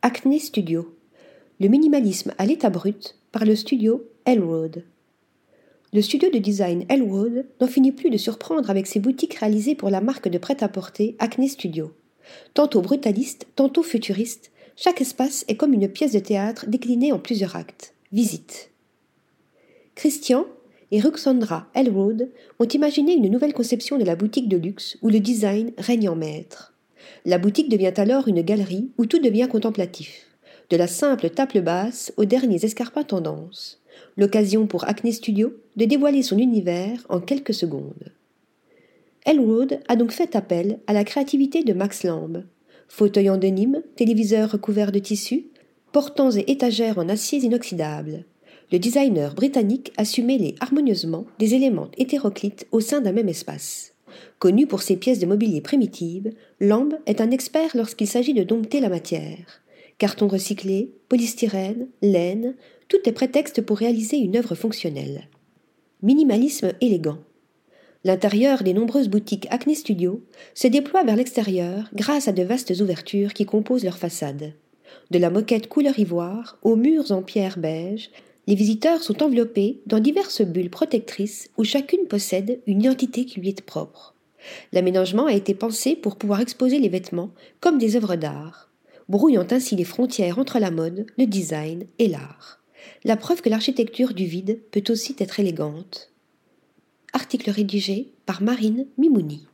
Acne Studio. Le minimalisme à l'état brut par le studio Elroad. Le studio de design Elwood n'en finit plus de surprendre avec ses boutiques réalisées pour la marque de prêt-à-porter Acne Studio. Tantôt brutaliste, tantôt futuriste, chaque espace est comme une pièce de théâtre déclinée en plusieurs actes. Visite. Christian et Ruxandra Elwood ont imaginé une nouvelle conception de la boutique de luxe où le design règne en maître. La boutique devient alors une galerie où tout devient contemplatif. De la simple table basse aux derniers escarpins tendance. L'occasion pour Acne Studio de dévoiler son univers en quelques secondes. Elwood a donc fait appel à la créativité de Max Lamb. Fauteuil en denim, téléviseur recouvert de tissu, portants et étagères en acier inoxydable. Le designer britannique a su mêler harmonieusement des éléments hétéroclites au sein d'un même espace. Connu pour ses pièces de mobilier primitives, Lamb est un expert lorsqu'il s'agit de dompter la matière. Carton recyclé, polystyrène, laine, tout est prétexte pour réaliser une œuvre fonctionnelle. Minimalisme élégant. L'intérieur des nombreuses boutiques Acne Studio se déploie vers l'extérieur grâce à de vastes ouvertures qui composent leur façade. De la moquette couleur ivoire aux murs en pierre beige, les visiteurs sont enveloppés dans diverses bulles protectrices où chacune possède une identité qui lui est propre. L'aménagement a été pensé pour pouvoir exposer les vêtements comme des œuvres d'art, brouillant ainsi les frontières entre la mode, le design et l'art. La preuve que l'architecture du vide peut aussi être élégante. Article rédigé par Marine Mimouni.